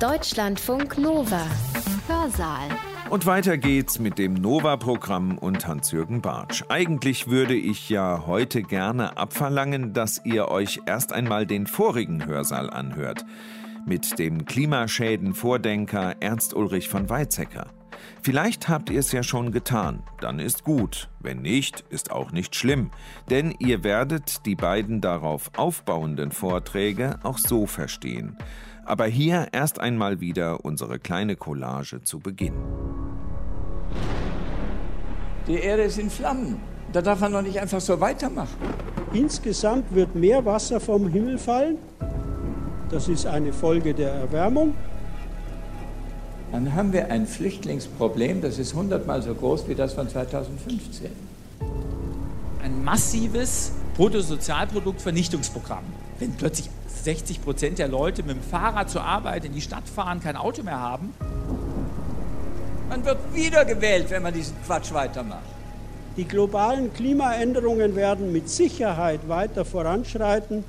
Deutschlandfunk Nova. Hörsaal. Und weiter geht's mit dem Nova-Programm und Hans-Jürgen Bartsch. Eigentlich würde ich ja heute gerne abverlangen, dass ihr euch erst einmal den vorigen Hörsaal anhört. Mit dem Klimaschäden-Vordenker Ernst Ulrich von Weizsäcker. Vielleicht habt ihr es ja schon getan, dann ist gut. Wenn nicht, ist auch nicht schlimm, denn ihr werdet die beiden darauf aufbauenden Vorträge auch so verstehen. Aber hier erst einmal wieder unsere kleine Collage zu Beginn. Die Erde ist in Flammen. Da darf man doch nicht einfach so weitermachen. Insgesamt wird mehr Wasser vom Himmel fallen. Das ist eine Folge der Erwärmung. Dann haben wir ein Flüchtlingsproblem, das ist hundertmal so groß wie das von 2015. Ein massives Bruttosozialproduktvernichtungsprogramm. Wenn plötzlich 60 Prozent der Leute mit dem Fahrrad zur Arbeit in die Stadt fahren, kein Auto mehr haben. Man wird wiedergewählt, wenn man diesen Quatsch weitermacht. Die globalen Klimaänderungen werden mit Sicherheit weiter voranschreiten.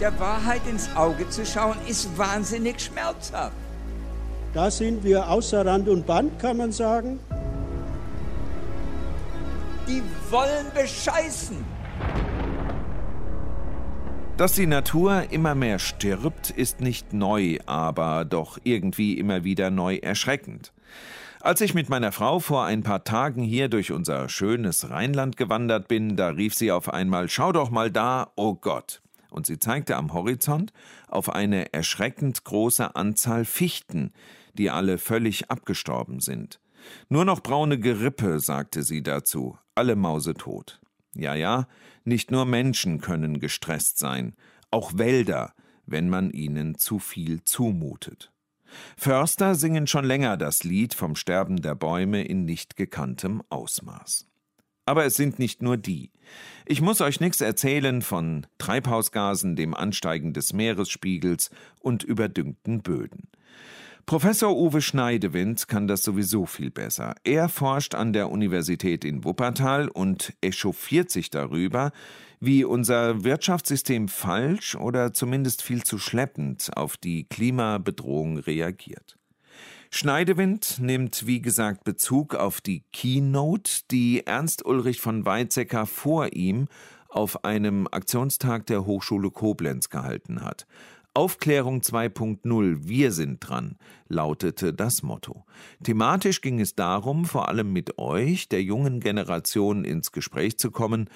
Der Wahrheit ins Auge zu schauen, ist wahnsinnig schmerzhaft. Da sind wir außer Rand und Band, kann man sagen. Die wollen bescheißen. Dass die Natur immer mehr stirbt, ist nicht neu, aber doch irgendwie immer wieder neu erschreckend. Als ich mit meiner Frau vor ein paar Tagen hier durch unser schönes Rheinland gewandert bin, da rief sie auf einmal Schau doch mal da, oh Gott. Und sie zeigte am Horizont auf eine erschreckend große Anzahl Fichten, die alle völlig abgestorben sind. Nur noch braune Gerippe, sagte sie dazu, alle mausetot. Ja, ja, nicht nur Menschen können gestresst sein, auch Wälder, wenn man ihnen zu viel zumutet. Förster singen schon länger das Lied vom Sterben der Bäume in nicht gekanntem Ausmaß. Aber es sind nicht nur die. Ich muss euch nichts erzählen von Treibhausgasen, dem Ansteigen des Meeresspiegels und überdüngten Böden. Professor Uwe Schneidewind kann das sowieso viel besser. Er forscht an der Universität in Wuppertal und echauffiert sich darüber, wie unser Wirtschaftssystem falsch oder zumindest viel zu schleppend auf die Klimabedrohung reagiert. Schneidewind nimmt, wie gesagt, Bezug auf die Keynote, die Ernst Ulrich von Weizsäcker vor ihm auf einem Aktionstag der Hochschule Koblenz gehalten hat. Aufklärung 2.0, wir sind dran, lautete das Motto. Thematisch ging es darum, vor allem mit euch, der jungen Generation, ins Gespräch zu kommen,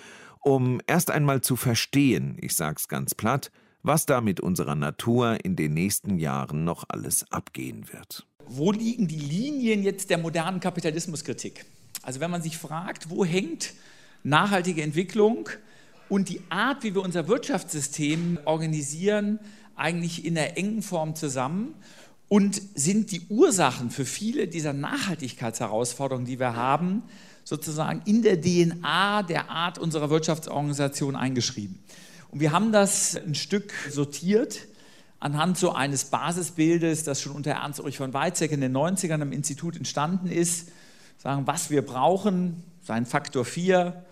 um erst einmal zu verstehen, ich sag's ganz platt, was da mit unserer Natur in den nächsten Jahren noch alles abgehen wird. Wo liegen die Linien jetzt der modernen Kapitalismuskritik? Also wenn man sich fragt, wo hängt nachhaltige Entwicklung und die Art, wie wir unser Wirtschaftssystem organisieren, eigentlich in der engen Form zusammen und sind die Ursachen für viele dieser Nachhaltigkeitsherausforderungen, die wir haben, sozusagen in der DNA der Art unserer Wirtschaftsorganisation eingeschrieben. Und wir haben das ein Stück sortiert anhand so eines Basisbildes, das schon unter Ernst Ulrich von Weizsäcker in den 90ern im Institut entstanden ist, sagen, was wir brauchen, sein Faktor 4,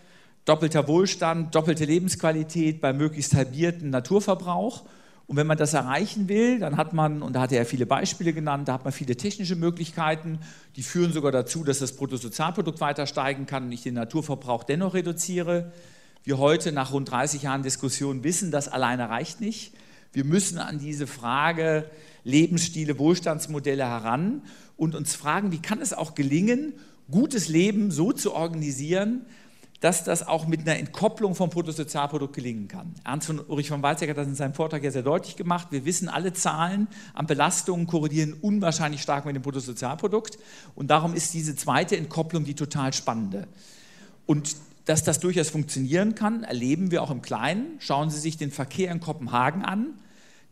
doppelter Wohlstand, doppelte Lebensqualität bei möglichst halbierten Naturverbrauch und wenn man das erreichen will, dann hat man, und da hat er ja viele Beispiele genannt, da hat man viele technische Möglichkeiten, die führen sogar dazu, dass das Bruttosozialprodukt weiter steigen kann und ich den Naturverbrauch dennoch reduziere. Wir heute nach rund 30 Jahren Diskussion wissen, das alleine reicht nicht. Wir müssen an diese Frage Lebensstile, Wohlstandsmodelle heran und uns fragen, wie kann es auch gelingen, gutes Leben so zu organisieren, dass das auch mit einer Entkopplung vom Bruttosozialprodukt gelingen kann. Ernst von Ulrich von Weizsäcker hat das in seinem Vortrag ja sehr deutlich gemacht. Wir wissen, alle Zahlen an Belastungen korrelieren unwahrscheinlich stark mit dem Bruttosozialprodukt. Und darum ist diese zweite Entkopplung die total spannende. Und dass das durchaus funktionieren kann, erleben wir auch im Kleinen. Schauen Sie sich den Verkehr in Kopenhagen an.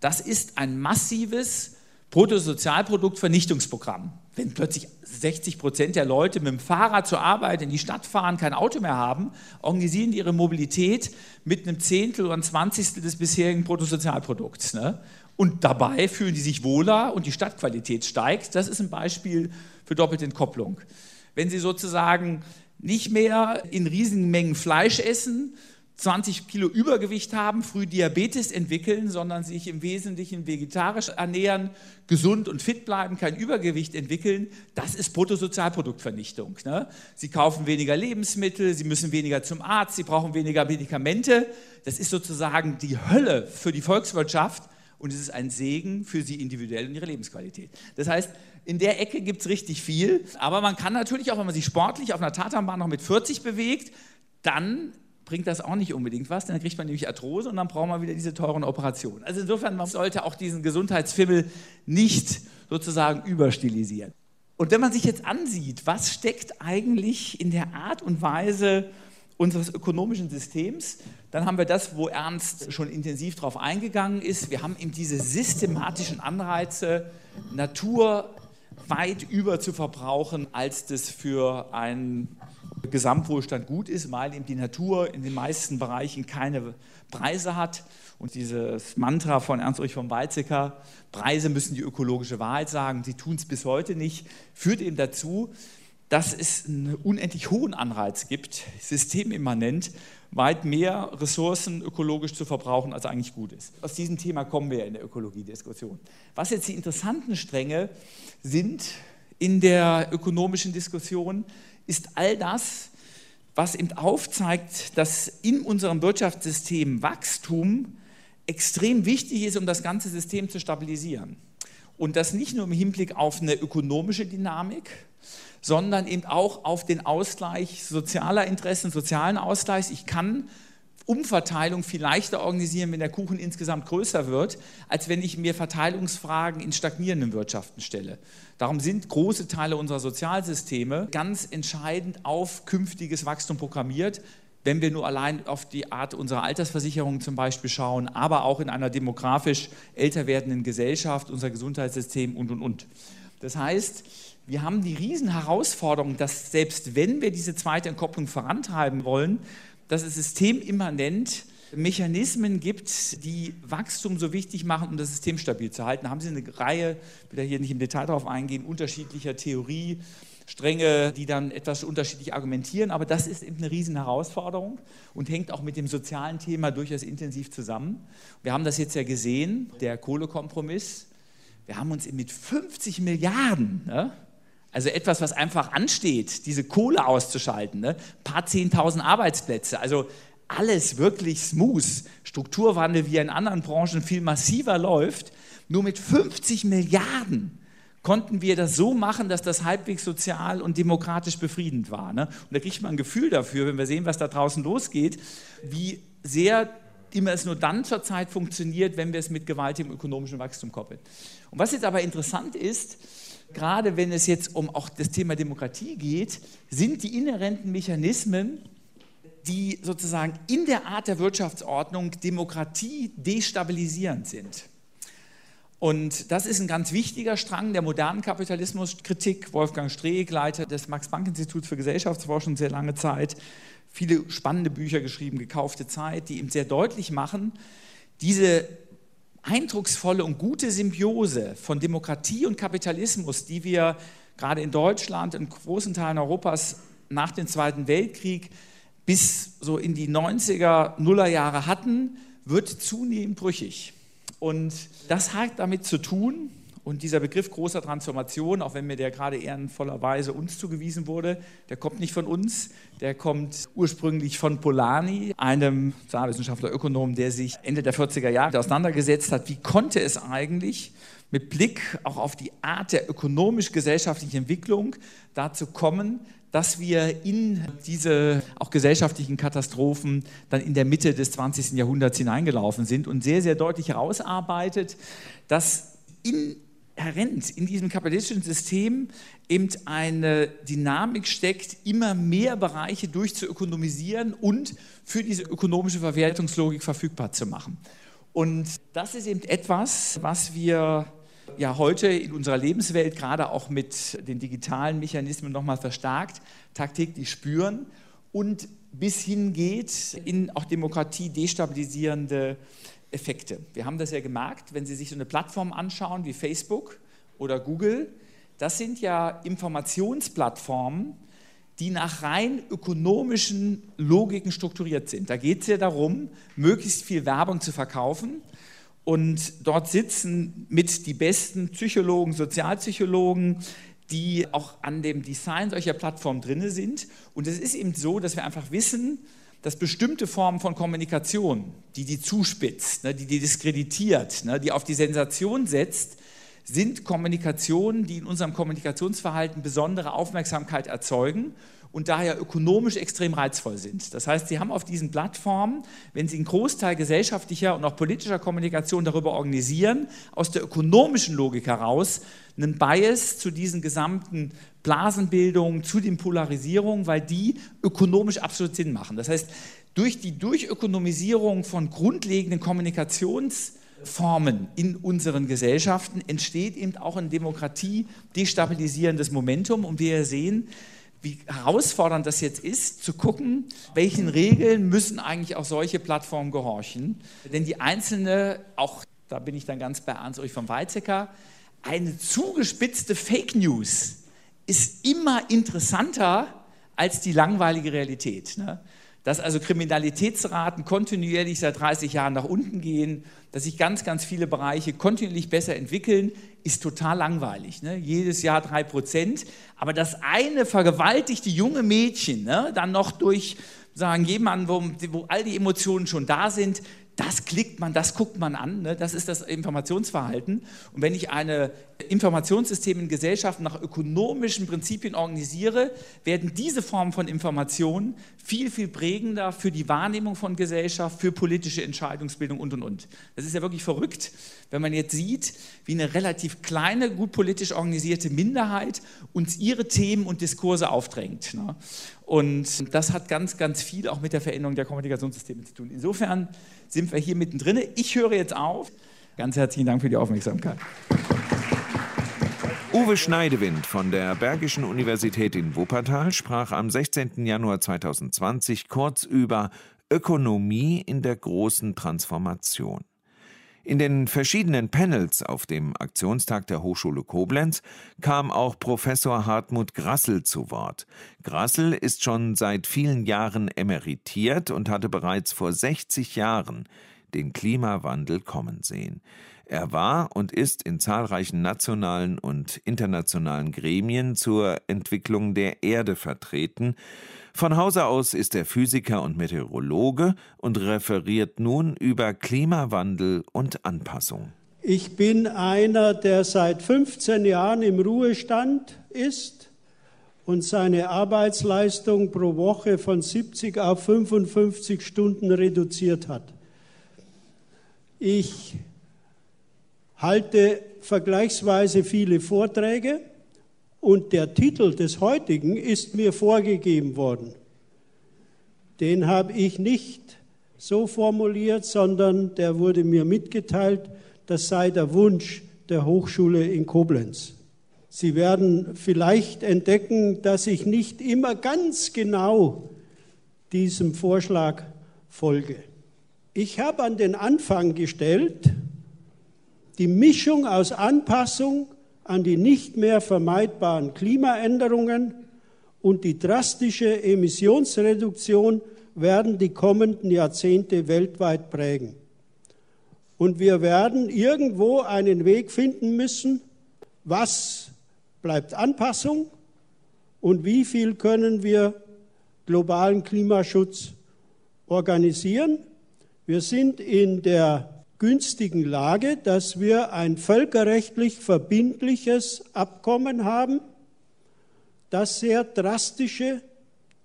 Das ist ein massives Bruttosozialproduktvernichtungsprogramm. Wenn plötzlich 60 Prozent der Leute mit dem Fahrrad zur Arbeit in die Stadt fahren, kein Auto mehr haben, organisieren die ihre Mobilität mit einem Zehntel oder einem Zwanzigstel des bisherigen Bruttosozialprodukts. Ne? Und dabei fühlen die sich wohler und die Stadtqualität steigt. Das ist ein Beispiel für doppelte Entkopplung. Wenn Sie sozusagen nicht mehr in riesigen Mengen Fleisch essen, 20 Kilo Übergewicht haben, früh Diabetes entwickeln, sondern sich im Wesentlichen vegetarisch ernähren, gesund und fit bleiben, kein Übergewicht entwickeln, das ist Bruttosozialproduktvernichtung. Ne? Sie kaufen weniger Lebensmittel, sie müssen weniger zum Arzt, sie brauchen weniger Medikamente. Das ist sozusagen die Hölle für die Volkswirtschaft und es ist ein Segen für sie individuell und ihre Lebensqualität. Das heißt, in der Ecke gibt es richtig viel, aber man kann natürlich auch, wenn man sich sportlich auf einer Tatanbahn noch mit 40 bewegt, dann bringt das auch nicht unbedingt was, dann kriegt man nämlich Arthrose und dann braucht man wieder diese teuren Operationen. Also insofern, man sollte auch diesen Gesundheitsfimmel nicht sozusagen überstilisieren. Und wenn man sich jetzt ansieht, was steckt eigentlich in der Art und Weise unseres ökonomischen Systems, dann haben wir das, wo Ernst schon intensiv darauf eingegangen ist. Wir haben eben diese systematischen Anreize, Natur weit über zu verbrauchen, als das für einen Gesamtwohlstand gut ist, weil eben die Natur in den meisten Bereichen keine Preise hat. Und dieses Mantra von Ernst-Ulrich von Weizsäcker, Preise müssen die ökologische Wahrheit sagen, sie tun es bis heute nicht, führt eben dazu, dass es einen unendlich hohen Anreiz gibt, systemimmanent weit mehr Ressourcen ökologisch zu verbrauchen, als eigentlich gut ist. Aus diesem Thema kommen wir in der Ökologiediskussion. Was jetzt die interessanten Stränge sind in der ökonomischen Diskussion, ist all das, was eben aufzeigt, dass in unserem Wirtschaftssystem Wachstum extrem wichtig ist, um das ganze System zu stabilisieren. Und das nicht nur im Hinblick auf eine ökonomische Dynamik, sondern eben auch auf den Ausgleich sozialer Interessen, sozialen Ausgleich. Ich kann Umverteilung viel leichter organisieren, wenn der Kuchen insgesamt größer wird, als wenn ich mir Verteilungsfragen in stagnierenden Wirtschaften stelle. Darum sind große Teile unserer Sozialsysteme ganz entscheidend auf künftiges Wachstum programmiert, wenn wir nur allein auf die Art unserer Altersversicherung zum Beispiel schauen, aber auch in einer demografisch älter werdenden Gesellschaft, unser Gesundheitssystem und, und, und. Das heißt, wir haben die Riesenherausforderung, dass selbst wenn wir diese zweite Entkopplung vorantreiben wollen, dass es systemimmanent Mechanismen gibt, die Wachstum so wichtig machen, um das System stabil zu halten. Da haben Sie eine Reihe, ich will da hier nicht im Detail darauf eingehen, unterschiedlicher Theorie, Stränge, die dann etwas unterschiedlich argumentieren, aber das ist eben eine riesen Herausforderung und hängt auch mit dem sozialen Thema durchaus intensiv zusammen. Wir haben das jetzt ja gesehen, der Kohlekompromiss. Wir haben uns mit 50 Milliarden, ne, also etwas, was einfach ansteht, diese Kohle auszuschalten, ne, paar 10.000 Arbeitsplätze, also alles wirklich smooth, Strukturwandel wie in anderen Branchen viel massiver läuft, nur mit 50 Milliarden konnten wir das so machen, dass das halbwegs sozial und demokratisch befriedend war. Ne? Und da kriegt man ein Gefühl dafür, wenn wir sehen, was da draußen losgeht, wie sehr immer es nur dann zur Zeit funktioniert, wenn wir es mit gewaltigem ökonomischen Wachstum koppeln. Und was jetzt aber interessant ist, gerade wenn es jetzt um auch das Thema Demokratie geht, sind die inhärenten Mechanismen, die sozusagen in der Art der Wirtschaftsordnung Demokratie destabilisierend sind. Und das ist ein ganz wichtiger Strang der modernen Kapitalismuskritik. Wolfgang Streeck, Leiter des Max-Planck-Instituts für Gesellschaftsforschung, sehr lange Zeit, viele spannende Bücher geschrieben, gekaufte Zeit, die ihm sehr deutlich machen, diese eindrucksvolle und gute Symbiose von Demokratie und Kapitalismus, die wir gerade in Deutschland, in großen Teilen Europas nach dem Zweiten Weltkrieg bis so in die 90er, Nuller Jahre hatten, wird zunehmend brüchig. Und das hat damit zu tun, und dieser Begriff großer Transformation, auch wenn mir der gerade ehrenvollerweise uns zugewiesen wurde, der kommt nicht von uns, der kommt ursprünglich von Polanyi, einem Sozialwissenschaftler, Ökonom, der sich Ende der 40er Jahre auseinandergesetzt hat, wie konnte es eigentlich mit Blick auch auf die Art der ökonomisch-gesellschaftlichen Entwicklung dazu kommen, dass wir in diese auch gesellschaftlichen Katastrophen dann in der Mitte des 20. Jahrhunderts hineingelaufen sind und sehr, sehr deutlich herausarbeitet, dass inhärent in diesem kapitalistischen System eben eine Dynamik steckt, immer mehr Bereiche durchzuökonomisieren und für diese ökonomische Verwertungslogik verfügbar zu machen. Und das ist eben etwas, was wir ja heute in unserer Lebenswelt, gerade auch mit den digitalen Mechanismen nochmal verstärkt, tagtäglich spüren und bis hingeht in auch Demokratie destabilisierende Effekte. Wir haben das ja gemerkt, wenn Sie sich so eine Plattform anschauen wie Facebook oder Google, das sind ja Informationsplattformen, die nach rein ökonomischen Logiken strukturiert sind. Da geht es ja darum, möglichst viel Werbung zu verkaufen. Und dort sitzen mit die besten Psychologen, Sozialpsychologen, die auch an dem Design solcher Plattformen drin sind. Und es ist eben so, dass wir einfach wissen, dass bestimmte Formen von Kommunikation, die die zuspitzt, ne, die die diskreditiert, ne, die auf die Sensation setzt, sind Kommunikationen, die in unserem Kommunikationsverhalten besondere Aufmerksamkeit erzeugen und daher ökonomisch extrem reizvoll sind. Das heißt, Sie haben auf diesen Plattformen, wenn Sie einen Großteil gesellschaftlicher und auch politischer Kommunikation darüber organisieren, aus der ökonomischen Logik heraus einen Bias zu diesen gesamten Blasenbildungen, zu den Polarisierungen, weil die ökonomisch absolut Sinn machen. Das heißt, durch die Durchökonomisierung von grundlegenden Kommunikations- Formen in unseren Gesellschaften entsteht eben auch in Demokratie destabilisierendes Momentum und wir sehen, wie herausfordernd das jetzt ist, zu gucken, welchen Regeln müssen eigentlich auch solche Plattformen gehorchen. Denn die einzelne, auch da bin ich dann ganz bei Ernst-Ulrich von Weizsäcker, eine zugespitzte Fake News ist immer interessanter als die langweilige Realität. Ne? dass also Kriminalitätsraten kontinuierlich seit 30 Jahren nach unten gehen, dass sich ganz, ganz viele Bereiche kontinuierlich besser entwickeln, ist total langweilig. Ne? Jedes Jahr drei Prozent. Aber das eine vergewaltigte junge Mädchen ne, dann noch durch sagen, jemanden, wo, wo all die Emotionen schon da sind, das klickt man, das guckt man an, ne? das ist das Informationsverhalten. Und wenn ich eine Informationssysteme in Gesellschaften nach ökonomischen Prinzipien organisiere, werden diese Formen von Informationen viel, viel prägender für die Wahrnehmung von Gesellschaft, für politische Entscheidungsbildung und, und, und. Das ist ja wirklich verrückt, wenn man jetzt sieht, wie eine relativ kleine, gut politisch organisierte Minderheit uns ihre Themen und Diskurse aufdrängt. Ne? Und das hat ganz, ganz viel auch mit der Veränderung der Kommunikationssysteme zu tun. Insofern sind wir hier mittendrin. Ich höre jetzt auf. Ganz herzlichen Dank für die Aufmerksamkeit. Uwe Schneidewind von der Bergischen Universität in Wuppertal sprach am 16. Januar 2020 kurz über Ökonomie in der großen Transformation. In den verschiedenen Panels auf dem Aktionstag der Hochschule Koblenz kam auch Professor Hartmut Grassel zu Wort. Grassel ist schon seit vielen Jahren emeritiert und hatte bereits vor 60 Jahren den Klimawandel kommen sehen. Er war und ist in zahlreichen nationalen und internationalen Gremien zur Entwicklung der Erde vertreten von Hause aus ist er Physiker und Meteorologe und referiert nun über Klimawandel und Anpassung. Ich bin einer, der seit 15 Jahren im Ruhestand ist und seine Arbeitsleistung pro Woche von 70 auf 55 Stunden reduziert hat. Ich halte vergleichsweise viele Vorträge und der Titel des heutigen ist mir vorgegeben worden. Den habe ich nicht so formuliert, sondern der wurde mir mitgeteilt, das sei der Wunsch der Hochschule in Koblenz. Sie werden vielleicht entdecken, dass ich nicht immer ganz genau diesem Vorschlag folge. Ich habe an den Anfang gestellt, die Mischung aus Anpassung an die nicht mehr vermeidbaren Klimaänderungen und die drastische Emissionsreduktion werden die kommenden Jahrzehnte weltweit prägen. Und wir werden irgendwo einen Weg finden müssen, was bleibt Anpassung und wie viel können wir globalen Klimaschutz organisieren. Wir sind in der günstigen Lage, dass wir ein völkerrechtlich verbindliches Abkommen haben, das sehr drastische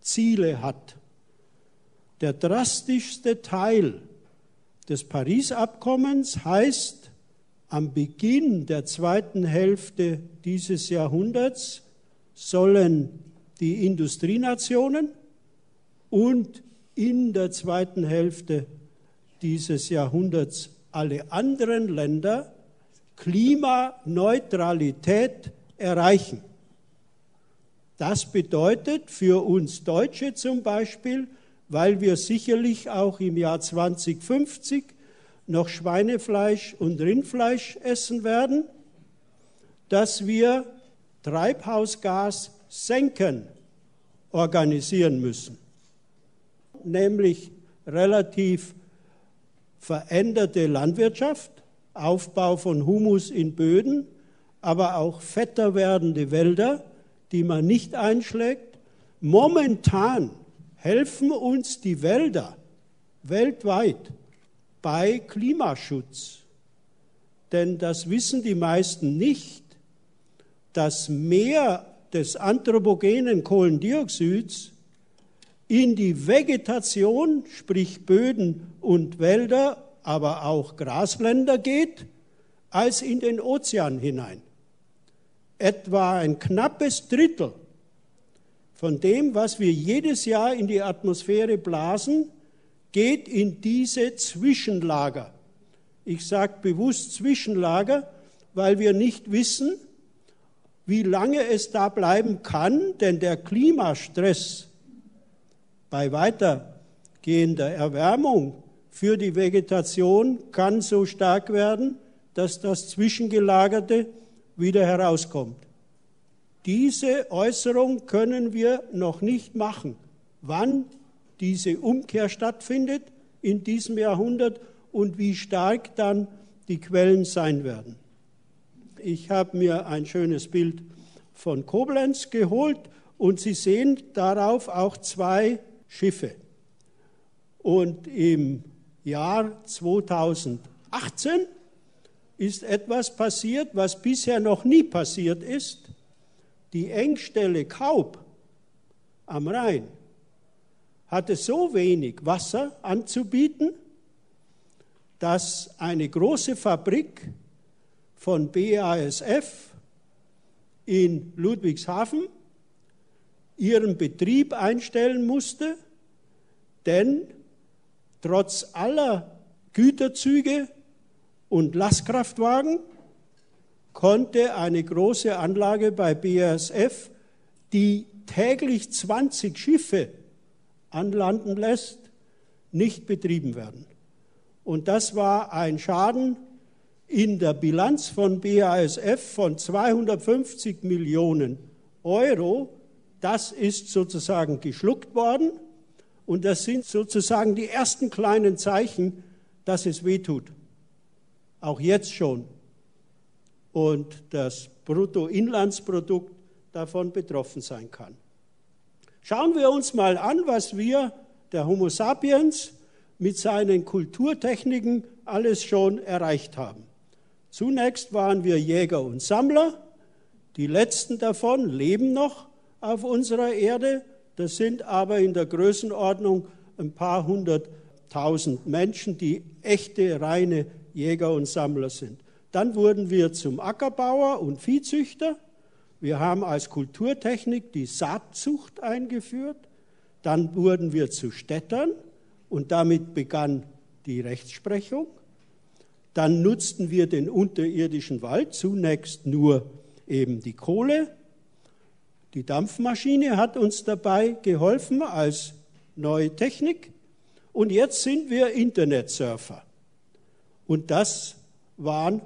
Ziele hat. Der drastischste Teil des Paris-Abkommens heißt, am Beginn der zweiten Hälfte dieses Jahrhunderts sollen die Industrienationen und in der zweiten Hälfte dieses Jahrhunderts alle anderen Länder Klimaneutralität erreichen. Das bedeutet für uns Deutsche zum Beispiel, weil wir sicherlich auch im Jahr 2050 noch Schweinefleisch und Rindfleisch essen werden, dass wir Treibhausgas senken organisieren müssen. Nämlich relativ veränderte Landwirtschaft, Aufbau von Humus in Böden, aber auch fetter werdende Wälder, die man nicht einschlägt. Momentan helfen uns die Wälder weltweit bei Klimaschutz. Denn das wissen die meisten nicht, dass mehr des anthropogenen Kohlendioxids in die Vegetation, sprich Böden und Wälder, aber auch Grasländer geht, als in den Ozean hinein. Etwa ein knappes Drittel von dem, was wir jedes Jahr in die Atmosphäre blasen, geht in diese Zwischenlager. Ich sage bewusst Zwischenlager, weil wir nicht wissen, wie lange es da bleiben kann, denn der Klimastress bei weitergehender Erwärmung für die Vegetation kann so stark werden, dass das Zwischengelagerte wieder herauskommt. Diese Äußerung können wir noch nicht machen. Wann diese Umkehr stattfindet in diesem Jahrhundert und wie stark dann die Quellen sein werden. Ich habe mir ein schönes Bild von Koblenz geholt und Sie sehen darauf auch zwei Schiffe. Und im Jahr 2018 ist etwas passiert, was bisher noch nie passiert ist. Die Engstelle Kaub am Rhein hatte so wenig Wasser anzubieten, dass eine große Fabrik von BASF in Ludwigshafen ihren Betrieb einstellen musste, denn trotz aller Güterzüge und Lastkraftwagen konnte eine große Anlage bei BASF, die täglich 20 Schiffe anlanden lässt, nicht betrieben werden. Und das war ein Schaden in der Bilanz von BASF von 250 Millionen Euro. Das ist sozusagen geschluckt worden. Und das sind sozusagen die ersten kleinen Zeichen, dass es wehtut. Auch jetzt schon. Und das Bruttoinlandsprodukt davon betroffen sein kann. Schauen wir uns mal an, was wir, der Homo sapiens, mit seinen Kulturtechniken alles schon erreicht haben. Zunächst waren wir Jäger und Sammler. Die letzten davon leben noch auf unserer Erde. Das sind aber in der Größenordnung ein paar hunderttausend Menschen, die echte, reine Jäger und Sammler sind. Dann wurden wir zum Ackerbauer und Viehzüchter. Wir haben als Kulturtechnik die Saatzucht eingeführt. Dann wurden wir zu Städtern und damit begann die Rechtsprechung. Dann nutzten wir den unterirdischen Wald, zunächst nur eben die Kohle. Die Dampfmaschine hat uns dabei geholfen als neue Technik. Und jetzt sind wir Internetsurfer. Und das waren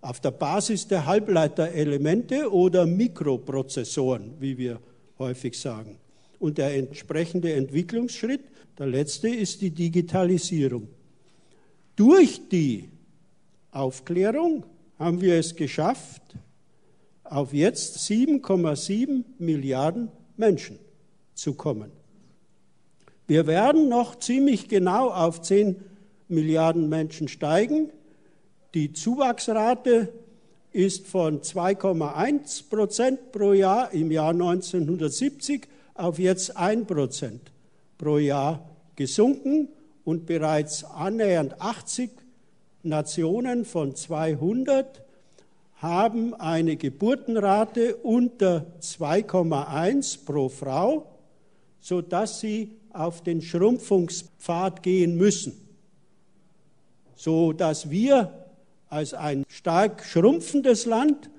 auf der Basis der Halbleiterelemente oder Mikroprozessoren, wie wir häufig sagen. Und der entsprechende Entwicklungsschritt, der letzte, ist die Digitalisierung. Durch die Aufklärung haben wir es geschafft, auf jetzt 7,7 Milliarden Menschen zu kommen. Wir werden noch ziemlich genau auf 10 Milliarden Menschen steigen. Die Zuwachsrate ist von 2,1 Prozent pro Jahr im Jahr 1970 auf jetzt 1 Prozent pro Jahr gesunken und bereits annähernd 80 Nationen von 200 haben eine Geburtenrate unter 2,1 pro Frau, sodass sie auf den Schrumpfungspfad gehen müssen, sodass wir als ein stark schrumpfendes Land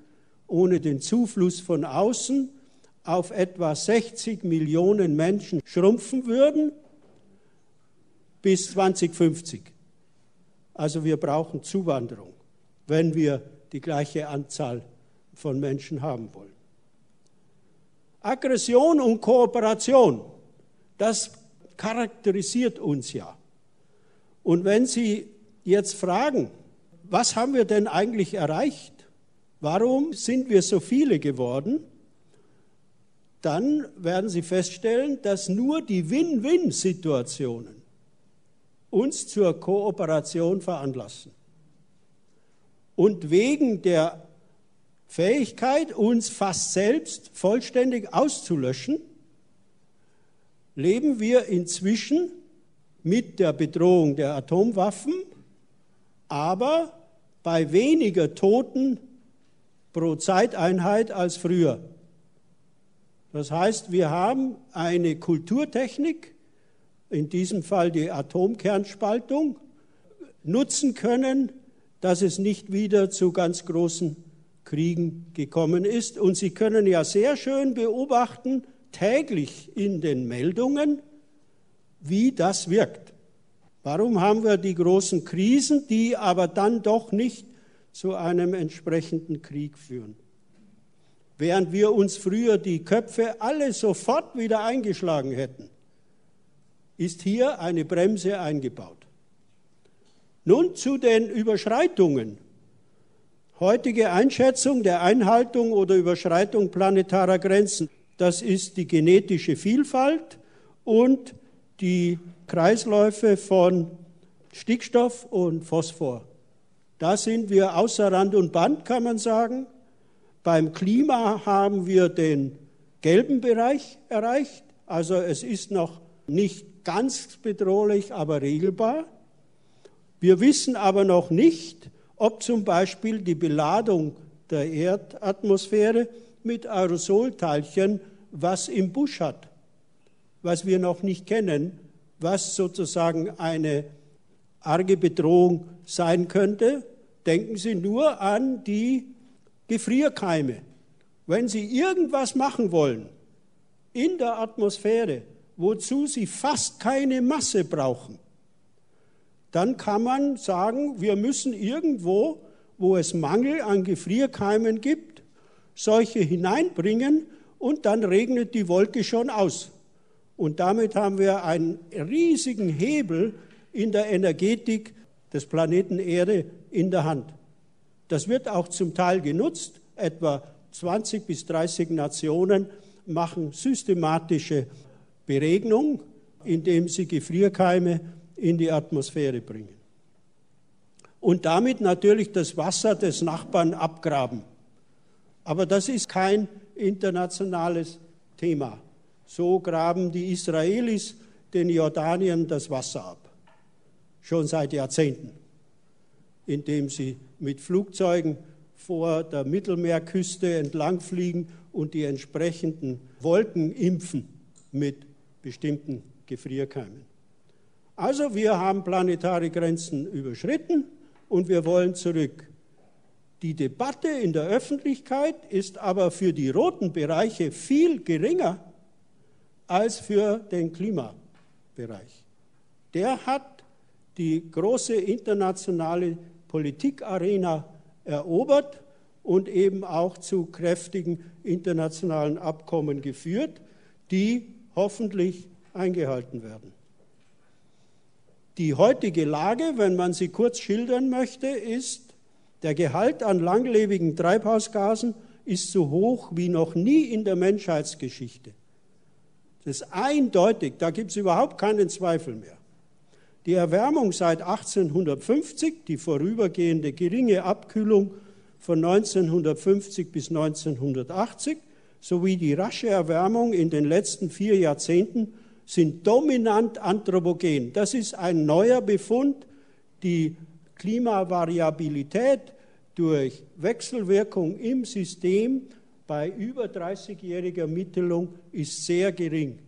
ohne den Zufluss von außen auf etwa 60 Millionen Menschen schrumpfen würden bis 2050. Also wir brauchen Zuwanderung, wenn wir die gleiche Anzahl von Menschen haben wollen. Aggression und Kooperation, das charakterisiert uns ja. Und wenn Sie jetzt fragen, was haben wir denn eigentlich erreicht? Warum sind wir so viele geworden? Dann werden Sie feststellen, dass nur die Win-Win-Situationen uns zur Kooperation veranlassen. Und wegen der Fähigkeit, uns fast selbst vollständig auszulöschen, leben wir inzwischen mit der Bedrohung der Atomwaffen, aber bei weniger Toten pro Zeiteinheit als früher. Das heißt, wir haben eine Kulturtechnik, in diesem Fall die Atomkernspaltung, nutzen können, dass es nicht wieder zu ganz großen Kriegen gekommen ist. Und Sie können ja sehr schön beobachten, täglich in den Meldungen, wie das wirkt. Warum haben wir die großen Krisen, die aber dann doch nicht zu einem entsprechenden Krieg führen? Während wir uns früher die Köpfe alle sofort wieder eingeschlagen hätten, ist hier eine Bremse eingebaut. Nun zu den Überschreitungen. Heutige Einschätzung der Einhaltung oder Überschreitung planetarer Grenzen, das ist die genetische Vielfalt und die Kreisläufe von Stickstoff und Phosphor. Da sind wir außer Rand und Band, kann man sagen. Beim Klima haben wir den gelben Bereich erreicht. Also es ist noch nicht ganz bedrohlich, aber regelbar. Wir wissen aber noch nicht, ob zum Beispiel die Beladung der Erdatmosphäre mit Aerosolteilchen was im Busch hat, was wir noch nicht kennen, was sozusagen eine arge Bedrohung sein könnte. Denken Sie nur an die Gefrierkeime. Wenn Sie irgendwas machen wollen in der Atmosphäre, wozu Sie fast keine Masse brauchen, dann kann man sagen, wir müssen irgendwo, wo es Mangel an Gefrierkeimen gibt, solche hineinbringen, und dann regnet die Wolke schon aus. Und damit haben wir einen riesigen Hebel in der Energetik des Planeten Erde in der Hand. Das wird auch zum Teil genutzt. Etwa 20 bis 30 Nationen machen systematische Beregnung, indem sie Gefrierkeime in die Atmosphäre bringen. Und damit natürlich das Wasser des Nachbarn abgraben. Aber das ist kein internationales Thema. So graben die Israelis den Jordanien das Wasser ab, schon seit Jahrzehnten, indem sie mit Flugzeugen vor der Mittelmeerküste entlangfliegen und die entsprechenden Wolken impfen mit bestimmten Gefrierkeimen. Also wir haben planetare Grenzen überschritten und wir wollen zurück. Die Debatte in der Öffentlichkeit ist aber für die roten Bereiche viel geringer als für den Klimabereich. Der hat die große internationale Politikarena erobert und eben auch zu kräftigen internationalen Abkommen geführt, die hoffentlich eingehalten werden. Die heutige Lage, wenn man sie kurz schildern möchte, ist, der Gehalt an langlebigen Treibhausgasen ist so hoch wie noch nie in der Menschheitsgeschichte. Das ist eindeutig, da gibt es überhaupt keinen Zweifel mehr. Die Erwärmung seit 1850, die vorübergehende geringe Abkühlung von 1950 bis 1980 sowie die rasche Erwärmung in den letzten vier Jahrzehnten sind dominant anthropogen. Das ist ein neuer Befund. Die Klimavariabilität durch Wechselwirkung im System bei über 30-jähriger Mittelung ist sehr gering.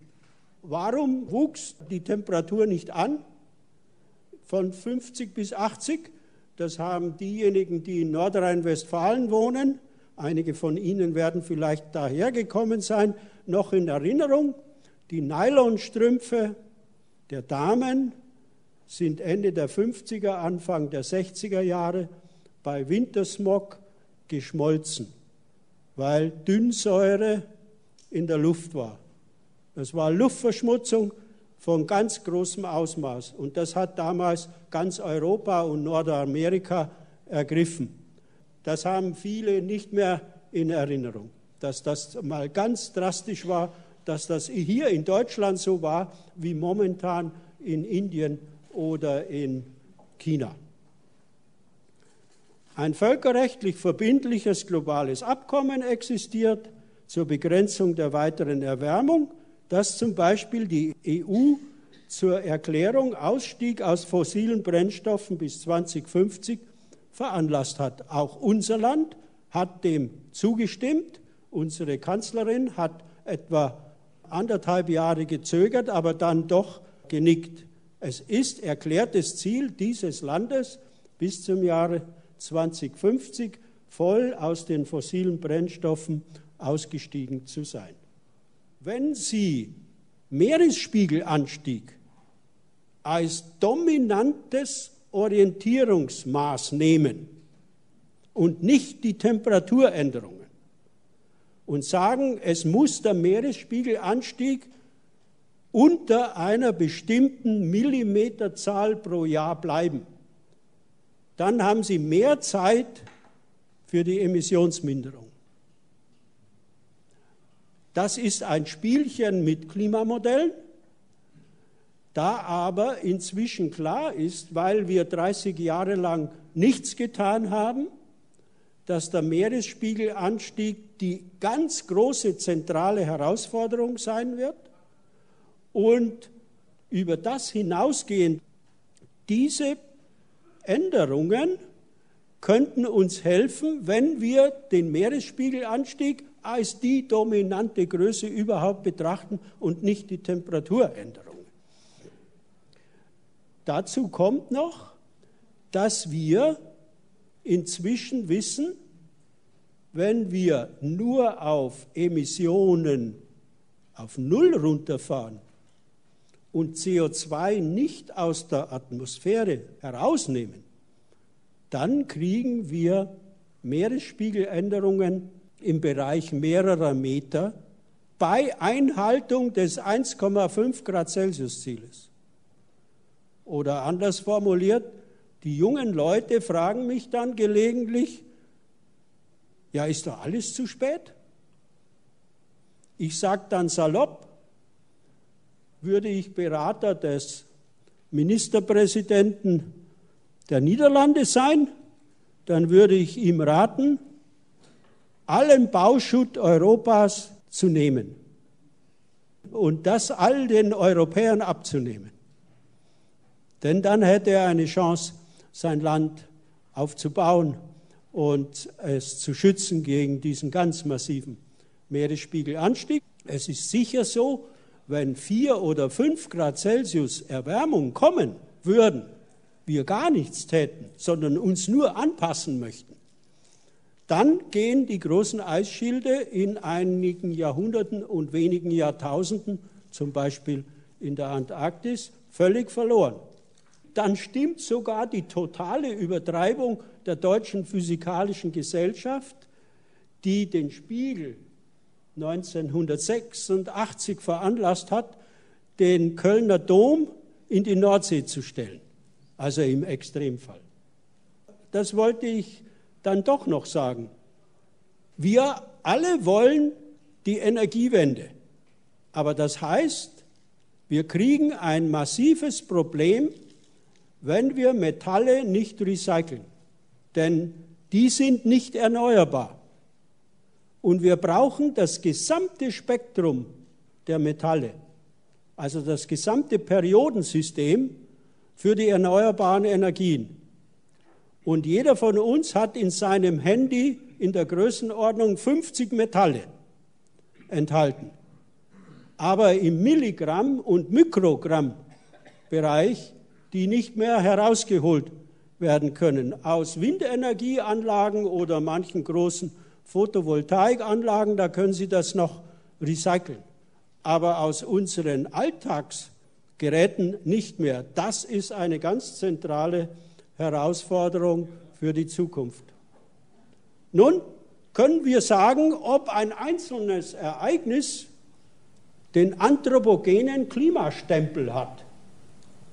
Warum wuchs die Temperatur nicht an von 50 bis 80? Das haben diejenigen, die in Nordrhein-Westfalen wohnen, einige von Ihnen werden vielleicht dahergekommen sein, noch in Erinnerung. Die Nylonstrümpfe der Damen sind Ende der 50er, Anfang der 60er Jahre bei Wintersmog geschmolzen, weil Dünnsäure in der Luft war. Das war Luftverschmutzung von ganz großem Ausmaß. Und das hat damals ganz Europa und Nordamerika ergriffen. Das haben viele nicht mehr in Erinnerung, dass das mal ganz drastisch war, dass das hier in Deutschland so war wie momentan in Indien oder in China. Ein völkerrechtlich verbindliches globales Abkommen existiert zur Begrenzung der weiteren Erwärmung dass zum Beispiel die EU zur Erklärung Ausstieg aus fossilen Brennstoffen bis 2050 veranlasst hat. Auch unser Land hat dem zugestimmt. Unsere Kanzlerin hat etwa anderthalb Jahre gezögert, aber dann doch genickt. Es ist erklärtes Ziel dieses Landes, bis zum Jahre 2050 voll aus den fossilen Brennstoffen ausgestiegen zu sein. Wenn Sie Meeresspiegelanstieg als dominantes Orientierungsmaß nehmen und nicht die Temperaturänderungen und sagen, es muss der Meeresspiegelanstieg unter einer bestimmten Millimeterzahl pro Jahr bleiben, dann haben Sie mehr Zeit für die Emissionsminderung. Das ist ein Spielchen mit Klimamodellen. Da aber inzwischen klar ist, weil wir 30 Jahre lang nichts getan haben, dass der Meeresspiegelanstieg die ganz große zentrale Herausforderung sein wird und über das hinausgehend diese Änderungen könnten uns helfen, wenn wir den Meeresspiegelanstieg als die dominante Größe überhaupt betrachten und nicht die Temperaturänderungen. Dazu kommt noch, dass wir inzwischen wissen, wenn wir nur auf Emissionen auf Null runterfahren und CO2 nicht aus der Atmosphäre herausnehmen, dann kriegen wir Meeresspiegeländerungen im Bereich mehrerer Meter bei Einhaltung des 1,5 Grad Celsius Zieles. Oder anders formuliert, die jungen Leute fragen mich dann gelegentlich, ja, ist doch alles zu spät? Ich sage dann salopp, würde ich Berater des Ministerpräsidenten der Niederlande sein, dann würde ich ihm raten, allen Bauschutt Europas zu nehmen und das all den Europäern abzunehmen. Denn dann hätte er eine Chance, sein Land aufzubauen und es zu schützen gegen diesen ganz massiven Meeresspiegelanstieg. Es ist sicher so, wenn vier oder fünf Grad Celsius Erwärmung kommen würden, wir gar nichts täten, sondern uns nur anpassen möchten, dann gehen die großen Eisschilde in einigen Jahrhunderten und wenigen Jahrtausenden, zum Beispiel in der Antarktis, völlig verloren. Dann stimmt sogar die totale Übertreibung der Deutschen Physikalischen Gesellschaft, die den Spiegel 1986 veranlasst hat, den Kölner Dom in die Nordsee zu stellen, also im Extremfall. Das wollte ich dann doch noch sagen, wir alle wollen die Energiewende. Aber das heißt, wir kriegen ein massives Problem, wenn wir Metalle nicht recyceln. Denn die sind nicht erneuerbar. Und wir brauchen das gesamte Spektrum der Metalle, also das gesamte Periodensystem für die erneuerbaren Energien. Und jeder von uns hat in seinem Handy in der Größenordnung 50 Metalle enthalten. Aber im Milligramm- und Mikrogramm-Bereich, die nicht mehr herausgeholt werden können. Aus Windenergieanlagen oder manchen großen Photovoltaikanlagen, da können Sie das noch recyceln. Aber aus unseren Alltagsgeräten nicht mehr. Das ist eine ganz zentrale Herausforderung für die Zukunft. Nun, können wir sagen, ob ein einzelnes Ereignis den anthropogenen Klimastempel hat.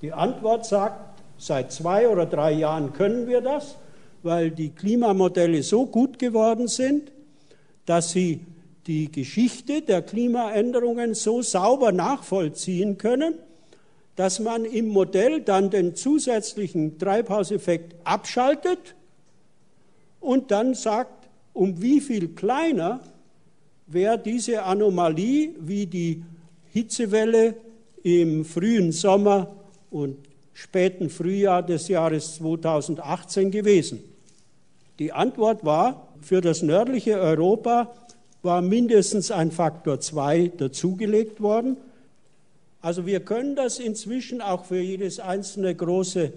Die Antwort sagt, seit zwei oder drei Jahren können wir das, weil die Klimamodelle so gut geworden sind, dass sie die Geschichte der Klimaänderungen so sauber nachvollziehen können, dass man im Modell dann den zusätzlichen Treibhauseffekt abschaltet und dann sagt, um wie viel kleiner wäre diese Anomalie wie die Hitzewelle im frühen Sommer und späten Frühjahr des Jahres 2018 gewesen. Die Antwort war, für das nördliche Europa war mindestens ein Faktor 2 dazugelegt worden. Also wir können das inzwischen auch für jedes einzelne große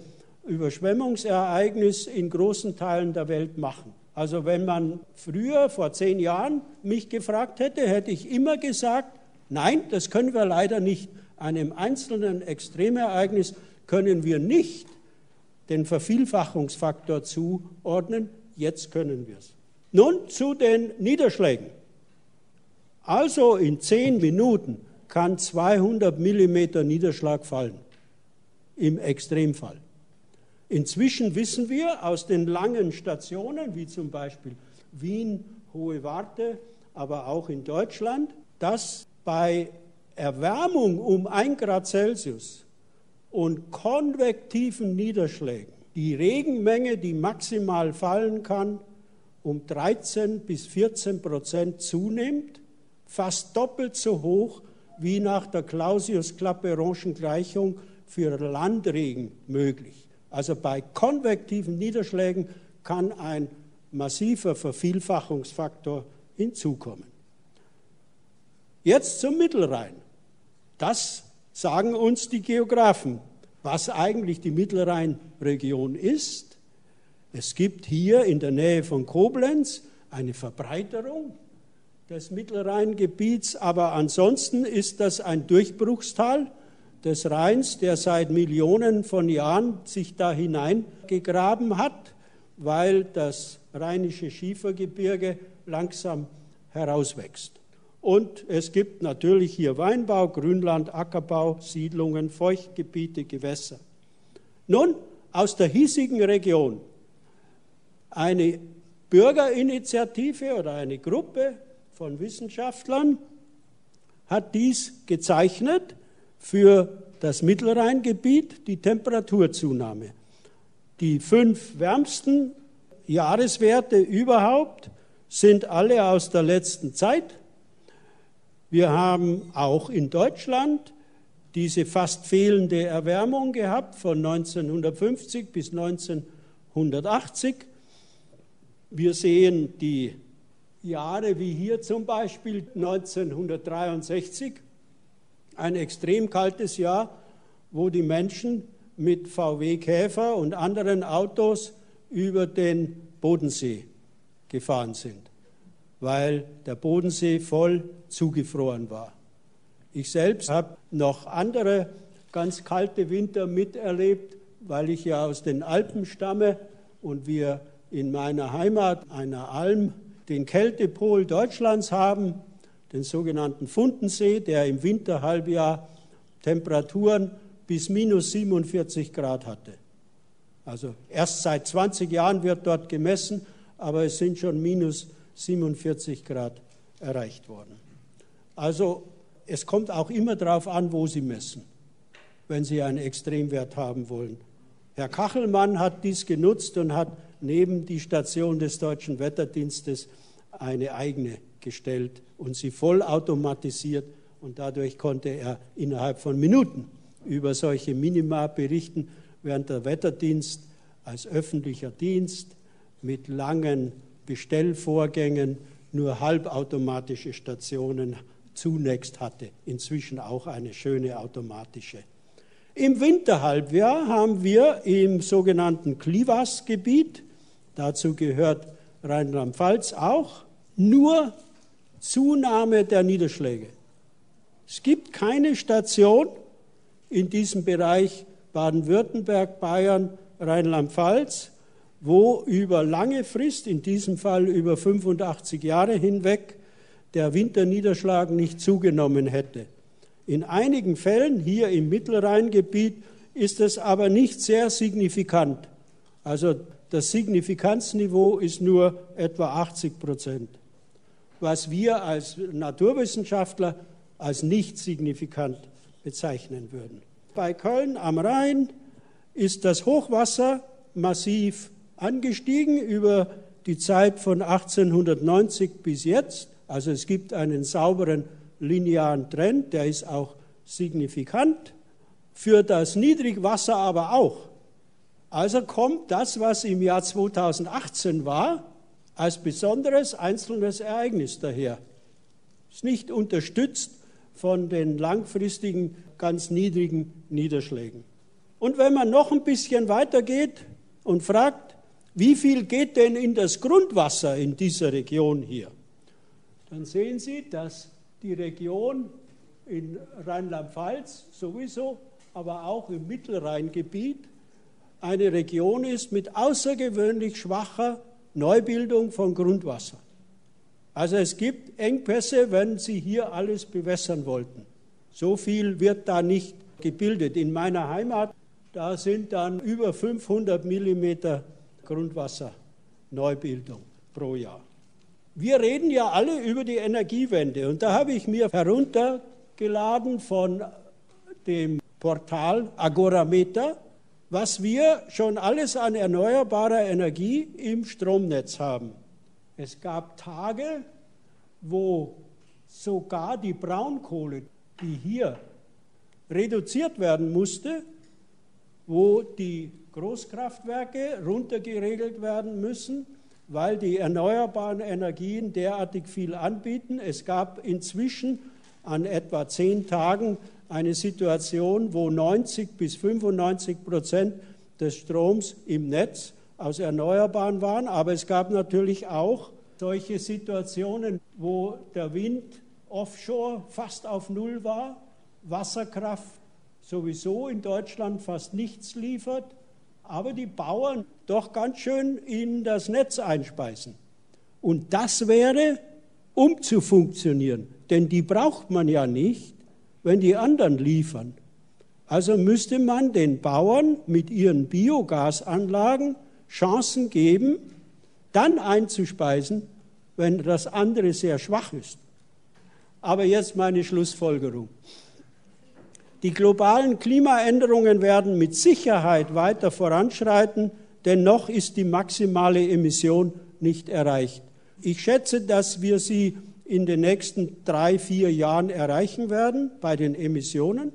Überschwemmungsereignis in großen Teilen der Welt machen. Also wenn man früher, vor zehn Jahren, mich gefragt hätte, hätte ich immer gesagt, nein, das können wir leider nicht. Einem einzelnen Extremereignis können wir nicht den Vervielfachungsfaktor zuordnen. Jetzt können wir es. Nun zu den Niederschlägen. Also in zehn Minuten kann 200 Millimeter Niederschlag fallen, im Extremfall. Inzwischen wissen wir aus den langen Stationen, wie zum Beispiel Wien, Hohe Warte, aber auch in Deutschland, dass bei Erwärmung um 1 Grad Celsius und konvektiven Niederschlägen die Regenmenge, die maximal fallen kann, um 13 bis 14 Prozent zunimmt, fast doppelt so hoch wie nach der Clausius-Clapeyronschen Gleichung für Landregen möglich. Also bei konvektiven Niederschlägen kann ein massiver Vervielfachungsfaktor hinzukommen. Jetzt zum Mittelrhein. Das sagen uns die Geografen, was eigentlich die Mittelrheinregion ist. Es gibt hier in der Nähe von Koblenz eine Verbreiterung des Mittelrheingebiets, aber ansonsten ist das ein Durchbruchstal des Rheins, der seit Millionen von Jahren sich da hineingegraben hat, weil das rheinische Schiefergebirge langsam herauswächst. Und es gibt natürlich hier Weinbau, Grünland, Ackerbau, Siedlungen, Feuchtgebiete, Gewässer. Nun, aus der hiesigen Region eine Bürgerinitiative oder eine Gruppe von Wissenschaftlern hat dies gezeichnet für das Mittelrheingebiet, die Temperaturzunahme. Die fünf wärmsten Jahreswerte überhaupt sind alle aus der letzten Zeit. Wir haben auch in Deutschland diese fast fehlende Erwärmung gehabt von 1950 bis 1980. Wir sehen die Jahre wie hier zum Beispiel 1963, ein extrem kaltes Jahr, wo die Menschen mit VW Käfer und anderen Autos über den Bodensee gefahren sind, weil der Bodensee voll zugefroren war. Ich selbst habe noch andere ganz kalte Winter miterlebt, weil ich ja aus den Alpen stamme und wir in meiner Heimat einer Alm den Kältepol Deutschlands haben, den sogenannten Fundensee, der im Winterhalbjahr Temperaturen bis minus 47 Grad hatte. Also erst seit 20 Jahren wird dort gemessen, aber es sind schon minus 47 Grad erreicht worden. Also es kommt auch immer darauf an, wo Sie messen, wenn Sie einen Extremwert haben wollen. Herr Kachelmann hat dies genutzt und hat neben die Station des Deutschen Wetterdienstes eine eigene gestellt und sie vollautomatisiert und dadurch konnte er innerhalb von Minuten über solche Minima berichten, während der Wetterdienst als öffentlicher Dienst mit langen Bestellvorgängen nur halbautomatische Stationen zunächst hatte, inzwischen auch eine schöne automatische. Im Winterhalbjahr haben wir im sogenannten Klivas-Gebiet, dazu gehört Rheinland-Pfalz auch, nur Zunahme der Niederschläge. Es gibt keine Station in diesem Bereich Baden-Württemberg, Bayern, Rheinland-Pfalz, wo über lange Frist, in diesem Fall über 85 Jahre hinweg, der Winterniederschlag nicht zugenommen hätte. In einigen Fällen, hier im Mittelrheingebiet, ist es aber nicht sehr signifikant. Also das Signifikanzniveau ist nur etwa 80 Prozent, was wir als Naturwissenschaftler als nicht signifikant bezeichnen würden. Bei Köln am Rhein ist das Hochwasser massiv angestiegen über die Zeit von 1890 bis jetzt. Also es gibt einen sauberen linearen Trend, der ist auch signifikant. Für das Niedrigwasser aber auch. Also kommt das, was im Jahr 2018 war, als besonderes einzelnes Ereignis daher. Ist nicht unterstützt von den langfristigen, ganz niedrigen Niederschlägen. Und wenn man noch ein bisschen weitergeht und fragt, wie viel geht denn in das Grundwasser in dieser Region hier, dann sehen Sie, dass die Region in Rheinland-Pfalz sowieso, aber auch im Mittelrheingebiet eine Region ist mit außergewöhnlich schwacher Neubildung von Grundwasser. Also es gibt Engpässe, wenn Sie hier alles bewässern wollten. So viel wird da nicht gebildet. In meiner Heimat, da sind dann über 500 Millimeter Grundwasserneubildung pro Jahr. Wir reden ja alle über die Energiewende und da habe ich mir heruntergeladen von dem Portal Agorameter, was wir schon alles an erneuerbarer Energie im Stromnetz haben. Es gab Tage, wo sogar die Braunkohle, die hier reduziert werden musste, wo die Großkraftwerke runtergeregelt werden müssen, weil die erneuerbaren Energien derartig viel anbieten. Es gab inzwischen an etwa zehn Tagen eine Situation, wo 90 bis 95 Prozent des Stroms im Netz aus Erneuerbaren waren. Aber es gab natürlich auch solche Situationen, wo der Wind offshore fast auf Null war, Wasserkraft sowieso in Deutschland fast nichts liefert, aber die Bauern doch ganz schön in das Netz einspeisen. Und das wäre, um zu funktionieren, denn die braucht man ja nicht, wenn die anderen liefern. Also müsste man den Bauern mit ihren Biogasanlagen Chancen geben, dann einzuspeisen, wenn das andere sehr schwach ist. Aber jetzt meine Schlussfolgerung. Die globalen Klimaänderungen werden mit Sicherheit weiter voranschreiten, denn noch ist die maximale Emission nicht erreicht. Ich schätze, dass wir sie in den nächsten drei, vier Jahren erreichen werden bei den Emissionen.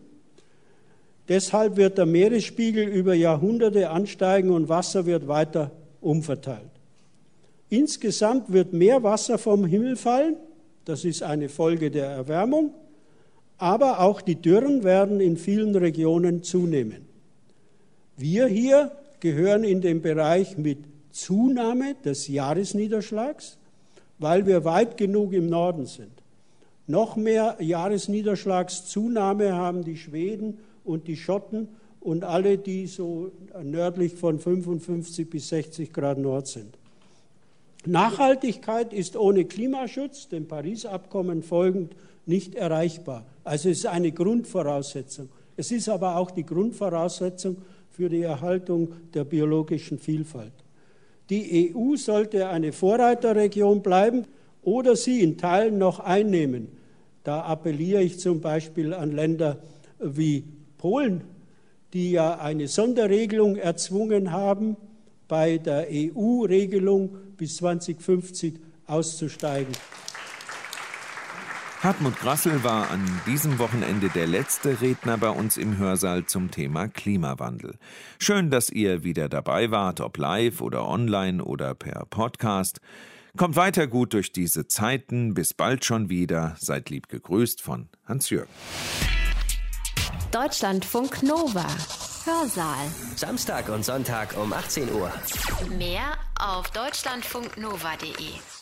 Deshalb wird der Meeresspiegel über Jahrhunderte ansteigen und Wasser wird weiter umverteilt. Insgesamt wird mehr Wasser vom Himmel fallen, das ist eine Folge der Erwärmung, aber auch die Dürren werden in vielen Regionen zunehmen. Wir hier gehören in den Bereich mit Zunahme des Jahresniederschlags, weil wir weit genug im Norden sind. Noch mehr Jahresniederschlagszunahme haben die Schweden und die Schotten und alle, die so nördlich von 55 bis 60 Grad Nord sind. Nachhaltigkeit ist ohne Klimaschutz, dem Paris-Abkommen folgend, nicht erreichbar. Also es ist eine Grundvoraussetzung. Es ist aber auch die Grundvoraussetzung für die Erhaltung der biologischen Vielfalt. Die EU sollte eine Vorreiterregion bleiben oder sie in Teilen noch einnehmen. Da appelliere ich zum Beispiel an Länder wie Polen, die ja eine Sonderregelung erzwungen haben, bei der EU-Regelung bis 2050 auszusteigen. Hartmut Grassel war an diesem Wochenende der letzte Redner bei uns im Hörsaal zum Thema Klimawandel. Schön, dass ihr wieder dabei wart, ob live oder online oder per Podcast. Kommt weiter gut durch diese Zeiten. Bis bald schon wieder. Seid lieb gegrüßt von Hans-Jürgen. Deutschlandfunk Nova. Hörsaal. Samstag und Sonntag um 18 Uhr. Mehr auf deutschlandfunknova.de.